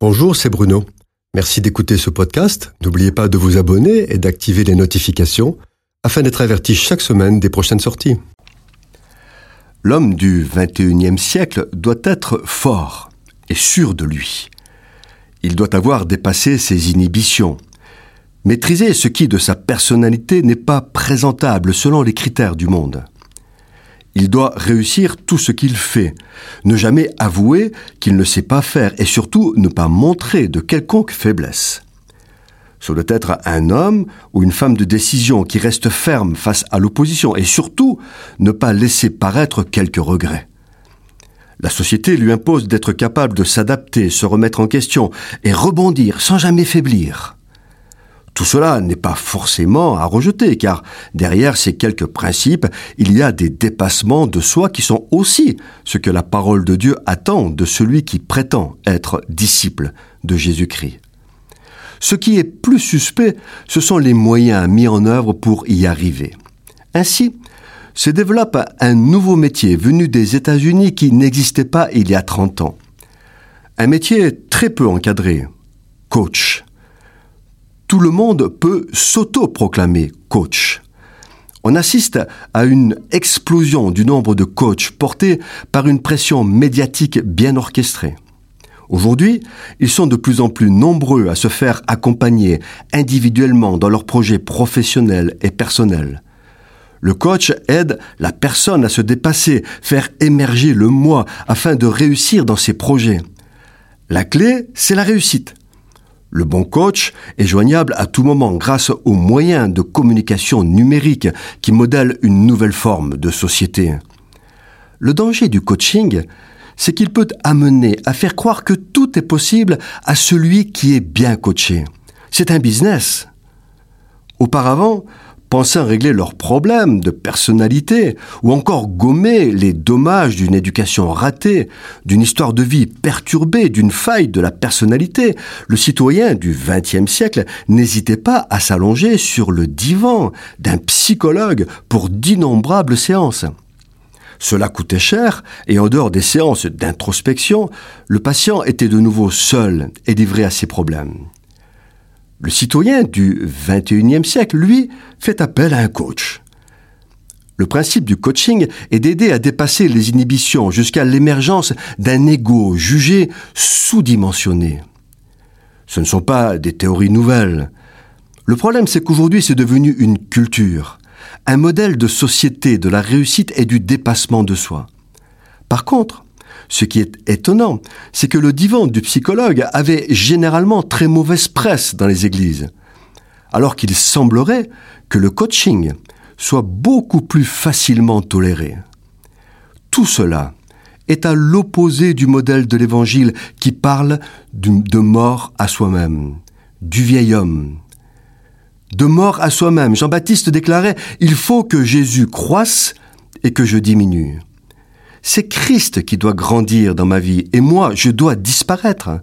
Bonjour, c'est Bruno. Merci d'écouter ce podcast. N'oubliez pas de vous abonner et d'activer les notifications afin d'être averti chaque semaine des prochaines sorties. L'homme du XXIe siècle doit être fort et sûr de lui. Il doit avoir dépassé ses inhibitions, maîtriser ce qui de sa personnalité n'est pas présentable selon les critères du monde. Il doit réussir tout ce qu'il fait, ne jamais avouer qu'il ne sait pas faire et surtout ne pas montrer de quelconque faiblesse. Ce doit être un homme ou une femme de décision qui reste ferme face à l'opposition et surtout ne pas laisser paraître quelques regrets. La société lui impose d'être capable de s'adapter, se remettre en question et rebondir sans jamais faiblir. Tout cela n'est pas forcément à rejeter, car derrière ces quelques principes, il y a des dépassements de soi qui sont aussi ce que la parole de Dieu attend de celui qui prétend être disciple de Jésus-Christ. Ce qui est plus suspect, ce sont les moyens mis en œuvre pour y arriver. Ainsi, se développe un nouveau métier venu des États-Unis qui n'existait pas il y a 30 ans. Un métier très peu encadré, coach tout le monde peut s'auto-proclamer coach. On assiste à une explosion du nombre de coachs portés par une pression médiatique bien orchestrée. Aujourd'hui, ils sont de plus en plus nombreux à se faire accompagner individuellement dans leurs projets professionnels et personnels. Le coach aide la personne à se dépasser, faire émerger le moi afin de réussir dans ses projets. La clé, c'est la réussite. Le bon coach est joignable à tout moment grâce aux moyens de communication numérique qui modèlent une nouvelle forme de société. Le danger du coaching, c'est qu'il peut amener à faire croire que tout est possible à celui qui est bien coaché. C'est un business. Auparavant, pensant régler leurs problèmes de personnalité, ou encore gommer les dommages d'une éducation ratée, d'une histoire de vie perturbée, d'une faille de la personnalité, le citoyen du XXe siècle n'hésitait pas à s'allonger sur le divan d'un psychologue pour d'innombrables séances. Cela coûtait cher, et en dehors des séances d'introspection, le patient était de nouveau seul et livré à ses problèmes. Le citoyen du XXIe siècle, lui, fait appel à un coach. Le principe du coaching est d'aider à dépasser les inhibitions jusqu'à l'émergence d'un ego jugé sous-dimensionné. Ce ne sont pas des théories nouvelles. Le problème, c'est qu'aujourd'hui, c'est devenu une culture, un modèle de société de la réussite et du dépassement de soi. Par contre, ce qui est étonnant, c'est que le divan du psychologue avait généralement très mauvaise presse dans les églises, alors qu'il semblerait que le coaching soit beaucoup plus facilement toléré. Tout cela est à l'opposé du modèle de l'Évangile qui parle de mort à soi-même, du vieil homme. De mort à soi-même, Jean-Baptiste déclarait, Il faut que Jésus croisse et que je diminue. C'est Christ qui doit grandir dans ma vie et moi, je dois disparaître.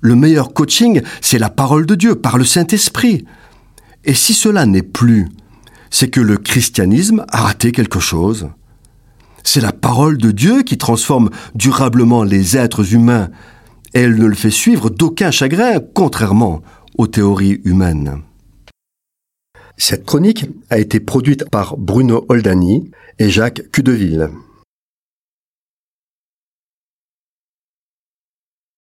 Le meilleur coaching, c'est la parole de Dieu par le Saint-Esprit. Et si cela n'est plus, c'est que le christianisme a raté quelque chose. C'est la parole de Dieu qui transforme durablement les êtres humains, et elle ne le fait suivre d'aucun chagrin, contrairement aux théories humaines. Cette chronique a été produite par Bruno Oldani et Jacques Cudeville.